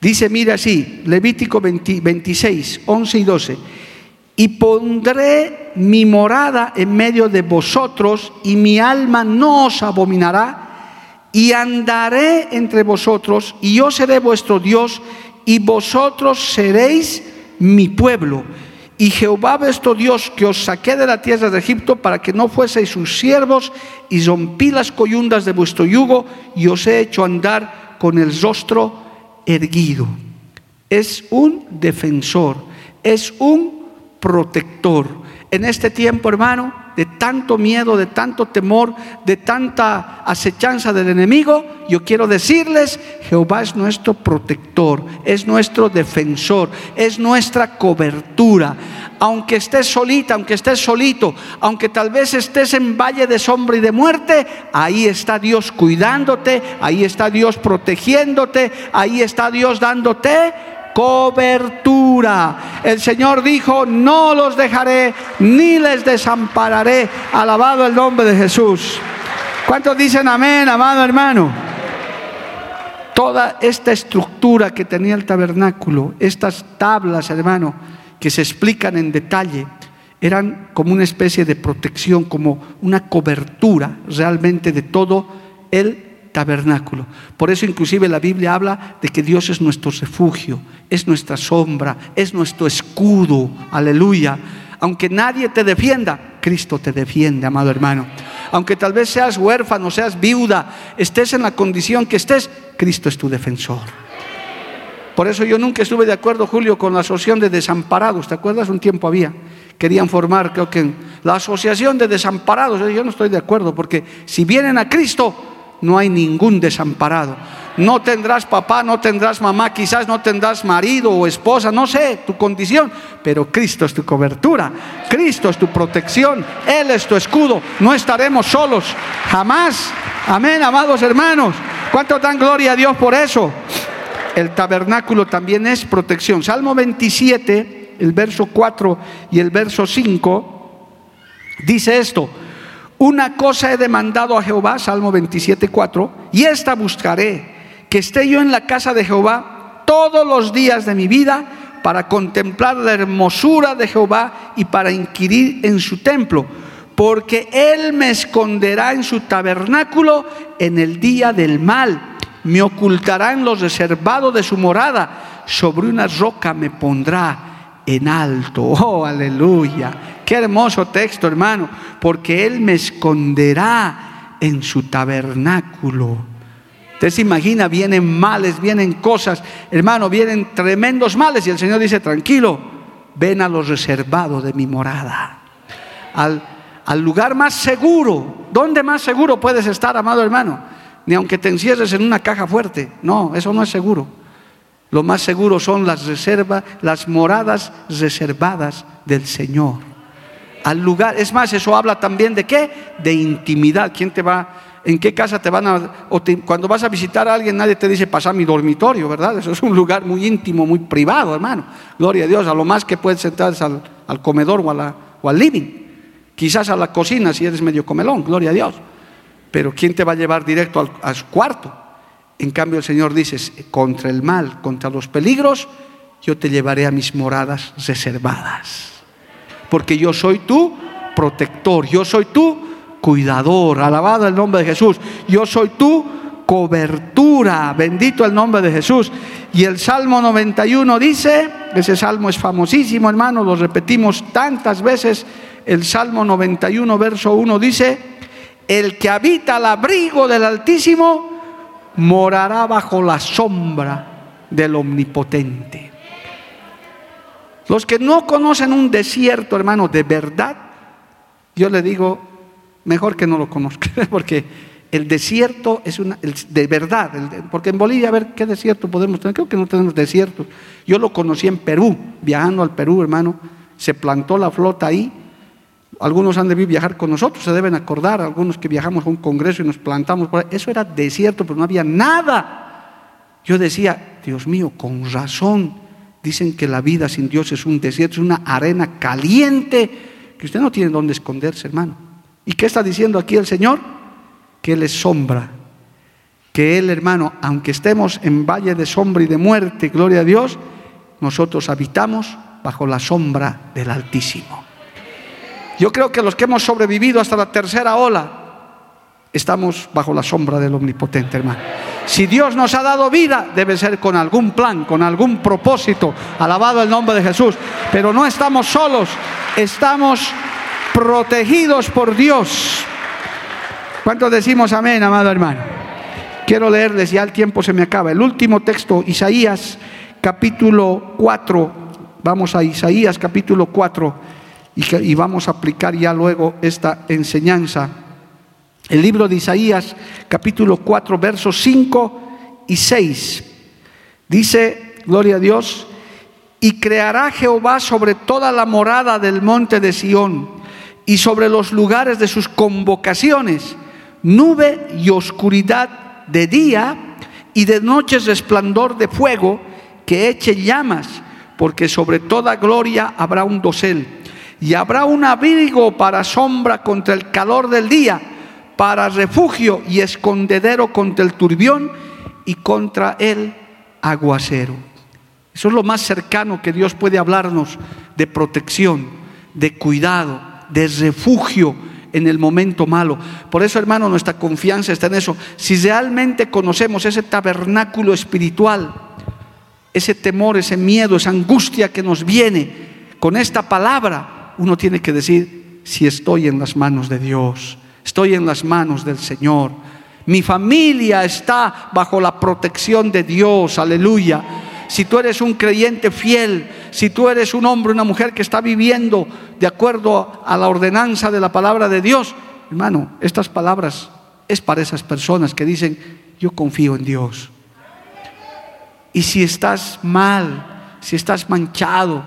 Dice, mira así, Levítico 26, 11 y 12. Y pondré mi morada en medio de vosotros, y mi alma no os abominará, y andaré entre vosotros, y yo seré vuestro Dios, y vosotros seréis mi pueblo. Y Jehová vuestro Dios que os saqué de la tierra de Egipto para que no fueseis sus siervos y rompí las coyundas de vuestro yugo y os he hecho andar con el rostro erguido. Es un defensor, es un protector. En este tiempo, hermano, de tanto miedo, de tanto temor, de tanta acechanza del enemigo, yo quiero decirles, Jehová es nuestro protector, es nuestro defensor, es nuestra cobertura. Aunque estés solita, aunque estés solito, aunque tal vez estés en valle de sombra y de muerte, ahí está Dios cuidándote, ahí está Dios protegiéndote, ahí está Dios dándote cobertura. El Señor dijo, no los dejaré ni les desampararé. Alabado el nombre de Jesús. ¿Cuántos dicen amén, amado hermano? Toda esta estructura que tenía el tabernáculo, estas tablas, hermano, que se explican en detalle, eran como una especie de protección, como una cobertura realmente de todo el tabernáculo. Por eso inclusive la Biblia habla de que Dios es nuestro refugio, es nuestra sombra, es nuestro escudo. Aleluya. Aunque nadie te defienda, Cristo te defiende, amado hermano. Aunque tal vez seas huérfano, seas viuda, estés en la condición que estés, Cristo es tu defensor. Por eso yo nunca estuve de acuerdo, Julio, con la asociación de desamparados. ¿Te acuerdas? Un tiempo había. Querían formar, creo que la asociación de desamparados. Yo no estoy de acuerdo, porque si vienen a Cristo, no hay ningún desamparado. No tendrás papá, no tendrás mamá, quizás no tendrás marido o esposa, no sé tu condición, pero Cristo es tu cobertura, Cristo es tu protección, Él es tu escudo, no estaremos solos, jamás. Amén, amados hermanos. ¿Cuánto dan gloria a Dios por eso? El tabernáculo también es protección. Salmo 27, el verso 4 y el verso 5, dice esto. Una cosa he demandado a Jehová, Salmo 27, 4, y esta buscaré que esté yo en la casa de Jehová todos los días de mi vida para contemplar la hermosura de Jehová y para inquirir en su templo, porque Él me esconderá en su tabernáculo en el día del mal, me ocultará en los reservados de su morada, sobre una roca me pondrá en alto. Oh, aleluya. Qué hermoso texto, hermano, porque Él me esconderá en su tabernáculo. Usted se imagina, vienen males, vienen cosas, hermano, vienen tremendos males y el Señor dice, tranquilo, ven a los reservados de mi morada, al, al lugar más seguro. ¿Dónde más seguro puedes estar, amado hermano? Ni aunque te encierres en una caja fuerte, no, eso no es seguro. Lo más seguro son las reservas, las moradas reservadas del Señor. Al lugar, es más, eso habla también de qué? De intimidad. ¿Quién te va en qué casa te van a... cuando vas a visitar a alguien nadie te dice pasa mi dormitorio, ¿verdad? Eso es un lugar muy íntimo, muy privado, hermano. Gloria a Dios, a lo más que puedes sentarse al, comedor o, o, al living. Quizás a la cocina si eres medio comelón, gloria a Dios. Pero ¿quién te va a llevar directo al, a su cuarto? En cambio el Señor dice, contra el mal, contra los peligros, yo te llevaré a mis moradas reservadas. Porque yo soy tu protector, yo soy tu cuidador. Alabado el nombre de Jesús. Yo soy tu cobertura. Bendito el nombre de Jesús. Y el Salmo 91 dice, ese salmo es famosísimo, hermano, lo repetimos tantas veces. El Salmo 91, verso 1 dice, el que habita al abrigo del Altísimo morará bajo la sombra del Omnipotente. Los que no conocen un desierto, hermano, de verdad, yo le digo, mejor que no lo conozca, porque el desierto es una, de verdad, porque en Bolivia, a ver qué desierto podemos tener, creo que no tenemos desiertos. Yo lo conocí en Perú, viajando al Perú, hermano, se plantó la flota ahí. Algunos han debido viajar con nosotros, se deben acordar, algunos que viajamos a un congreso y nos plantamos por ahí. Eso era desierto, pero no había nada. Yo decía, Dios mío, con razón, dicen que la vida sin Dios es un desierto, es una arena caliente, que usted no tiene dónde esconderse, hermano. ¿Y qué está diciendo aquí el Señor? Que Él es sombra. Que Él, hermano, aunque estemos en valle de sombra y de muerte, gloria a Dios, nosotros habitamos bajo la sombra del Altísimo. Yo creo que los que hemos sobrevivido hasta la tercera ola, estamos bajo la sombra del Omnipotente, hermano. Si Dios nos ha dado vida, debe ser con algún plan, con algún propósito. Alabado el nombre de Jesús. Pero no estamos solos, estamos protegidos por Dios. ¿Cuántos decimos amén, amado hermano? Quiero leerles, ya el tiempo se me acaba. El último texto, Isaías capítulo 4. Vamos a Isaías capítulo 4 y, y vamos a aplicar ya luego esta enseñanza. El libro de Isaías capítulo 4 versos 5 y 6. Dice, gloria a Dios, y creará Jehová sobre toda la morada del monte de Sión y sobre los lugares de sus convocaciones, nube y oscuridad de día y de noches resplandor de fuego que eche llamas, porque sobre toda gloria habrá un dosel y habrá un abrigo para sombra contra el calor del día, para refugio y escondedero contra el turbión y contra el aguacero. Eso es lo más cercano que Dios puede hablarnos de protección, de cuidado de refugio en el momento malo. Por eso, hermano, nuestra confianza está en eso. Si realmente conocemos ese tabernáculo espiritual, ese temor, ese miedo, esa angustia que nos viene con esta palabra, uno tiene que decir, si estoy en las manos de Dios, estoy en las manos del Señor, mi familia está bajo la protección de Dios, aleluya. Si tú eres un creyente fiel, si tú eres un hombre, una mujer que está viviendo de acuerdo a la ordenanza de la palabra de Dios, hermano, estas palabras es para esas personas que dicen, yo confío en Dios. Y si estás mal, si estás manchado,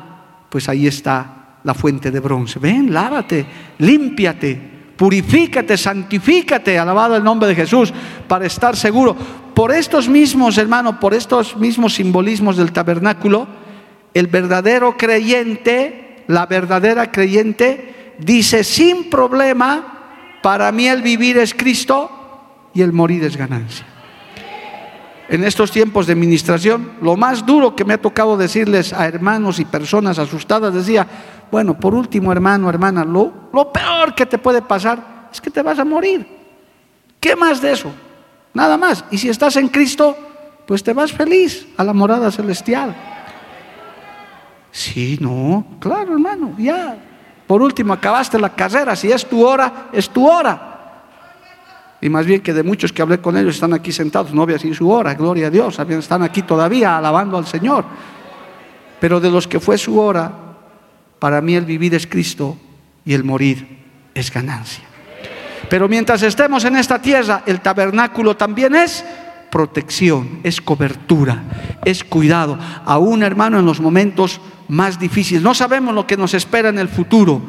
pues ahí está la fuente de bronce. Ven, lávate, límpiate, purifícate, santifícate, alabado el nombre de Jesús, para estar seguro. Por estos mismos, hermano, por estos mismos simbolismos del tabernáculo, el verdadero creyente, la verdadera creyente, dice sin problema, para mí el vivir es Cristo y el morir es ganancia en estos tiempos de administración, lo más duro que me ha tocado decirles a hermanos y personas asustadas, decía, bueno, por último, hermano, hermana, lo, lo peor que te puede pasar es que te vas a morir. ¿Qué más de eso? Nada más. Y si estás en Cristo, pues te vas feliz a la morada celestial. Sí, no, claro, hermano, ya. Por último, acabaste la carrera, si es tu hora, es tu hora. Y más bien que de muchos que hablé con ellos están aquí sentados, no había sido su hora, gloria a Dios, están aquí todavía alabando al Señor. Pero de los que fue su hora, para mí el vivir es Cristo y el morir es ganancia. Pero mientras estemos en esta tierra, el tabernáculo también es protección, es cobertura, es cuidado. Aún, hermano, en los momentos más difíciles. No sabemos lo que nos espera en el futuro.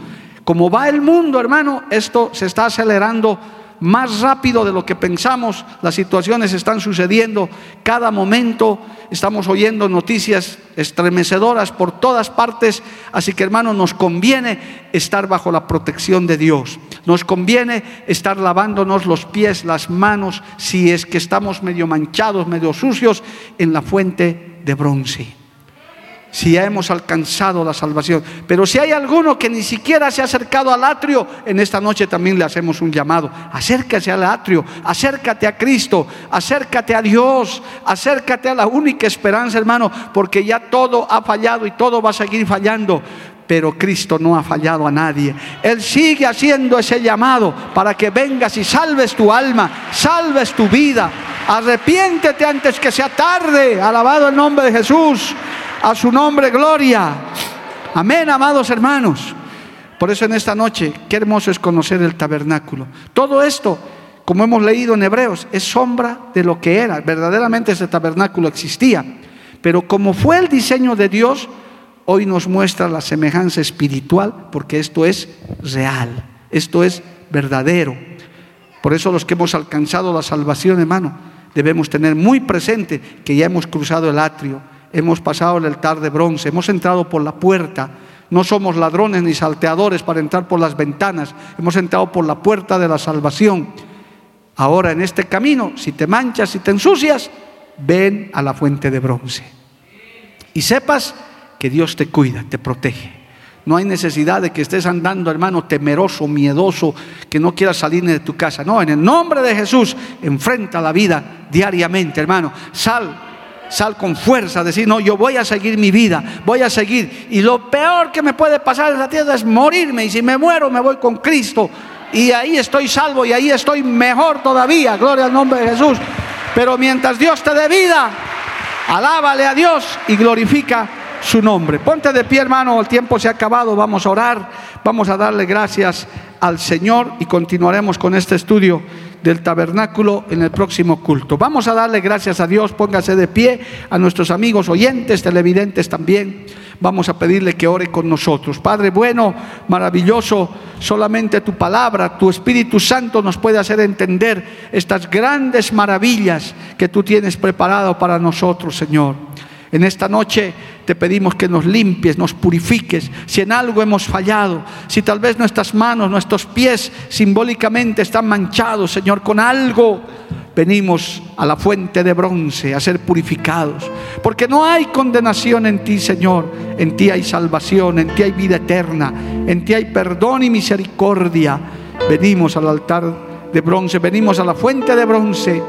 Como va el mundo, hermano, esto se está acelerando más rápido de lo que pensamos. Las situaciones están sucediendo cada momento. Estamos oyendo noticias estremecedoras por todas partes. Así que hermanos, nos conviene estar bajo la protección de Dios. Nos conviene estar lavándonos los pies, las manos, si es que estamos medio manchados, medio sucios, en la fuente de bronce si ya hemos alcanzado la salvación. Pero si hay alguno que ni siquiera se ha acercado al atrio, en esta noche también le hacemos un llamado. Acércate al atrio, acércate a Cristo, acércate a Dios, acércate a la única esperanza, hermano, porque ya todo ha fallado y todo va a seguir fallando. Pero Cristo no ha fallado a nadie. Él sigue haciendo ese llamado para que vengas y salves tu alma, salves tu vida. Arrepiéntete antes que sea tarde. Alabado el nombre de Jesús. A su nombre, gloria. Amén, amados hermanos. Por eso en esta noche, qué hermoso es conocer el tabernáculo. Todo esto, como hemos leído en Hebreos, es sombra de lo que era. Verdaderamente ese tabernáculo existía. Pero como fue el diseño de Dios, hoy nos muestra la semejanza espiritual, porque esto es real, esto es verdadero. Por eso los que hemos alcanzado la salvación, hermano, debemos tener muy presente que ya hemos cruzado el atrio hemos pasado el altar de bronce, hemos entrado por la puerta. No somos ladrones ni salteadores para entrar por las ventanas, hemos entrado por la puerta de la salvación. Ahora en este camino, si te manchas, si te ensucias, ven a la fuente de bronce. Y sepas que Dios te cuida, te protege. No hay necesidad de que estés andando, hermano, temeroso, miedoso, que no quieras salir de tu casa. No, en el nombre de Jesús, enfrenta la vida diariamente, hermano. Sal Sal con fuerza, decir, no, yo voy a seguir mi vida, voy a seguir. Y lo peor que me puede pasar en la tierra es morirme. Y si me muero, me voy con Cristo. Y ahí estoy salvo y ahí estoy mejor todavía. Gloria al nombre de Jesús. Pero mientras Dios te dé vida, alábale a Dios y glorifica su nombre. Ponte de pie, hermano, el tiempo se ha acabado. Vamos a orar, vamos a darle gracias al Señor y continuaremos con este estudio del tabernáculo en el próximo culto. Vamos a darle gracias a Dios, póngase de pie, a nuestros amigos oyentes, televidentes también. Vamos a pedirle que ore con nosotros. Padre bueno, maravilloso, solamente tu palabra, tu Espíritu Santo nos puede hacer entender estas grandes maravillas que tú tienes preparado para nosotros, Señor. En esta noche te pedimos que nos limpies, nos purifiques. Si en algo hemos fallado, si tal vez nuestras manos, nuestros pies simbólicamente están manchados, Señor, con algo, venimos a la fuente de bronce a ser purificados. Porque no hay condenación en ti, Señor. En ti hay salvación, en ti hay vida eterna, en ti hay perdón y misericordia. Venimos al altar de bronce, venimos a la fuente de bronce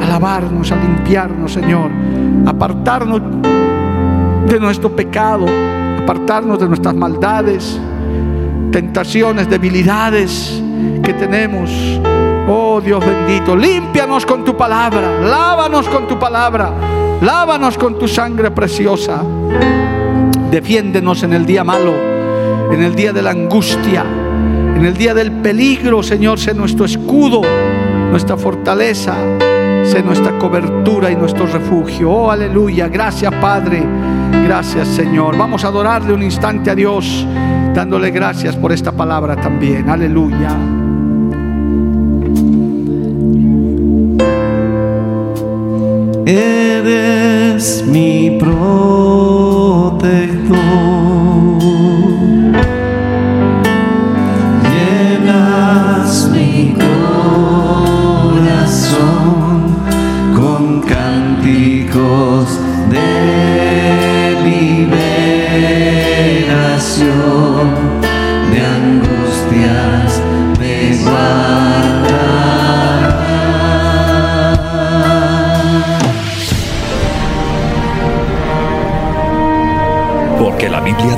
a lavarnos, a limpiarnos, Señor apartarnos de nuestro pecado, apartarnos de nuestras maldades. tentaciones, debilidades que tenemos. Oh Dios bendito, límpianos con tu palabra, lávanos con tu palabra, lávanos con tu sangre preciosa. Defiéndenos en el día malo, en el día de la angustia, en el día del peligro, Señor, sé nuestro escudo, nuestra fortaleza, sé nuestra cobertura y nuestro refugio. Oh, aleluya. Gracias, Padre. Gracias, Señor. Vamos a adorarle un instante a Dios, dándole gracias por esta palabra también. Aleluya. Eres mi protector.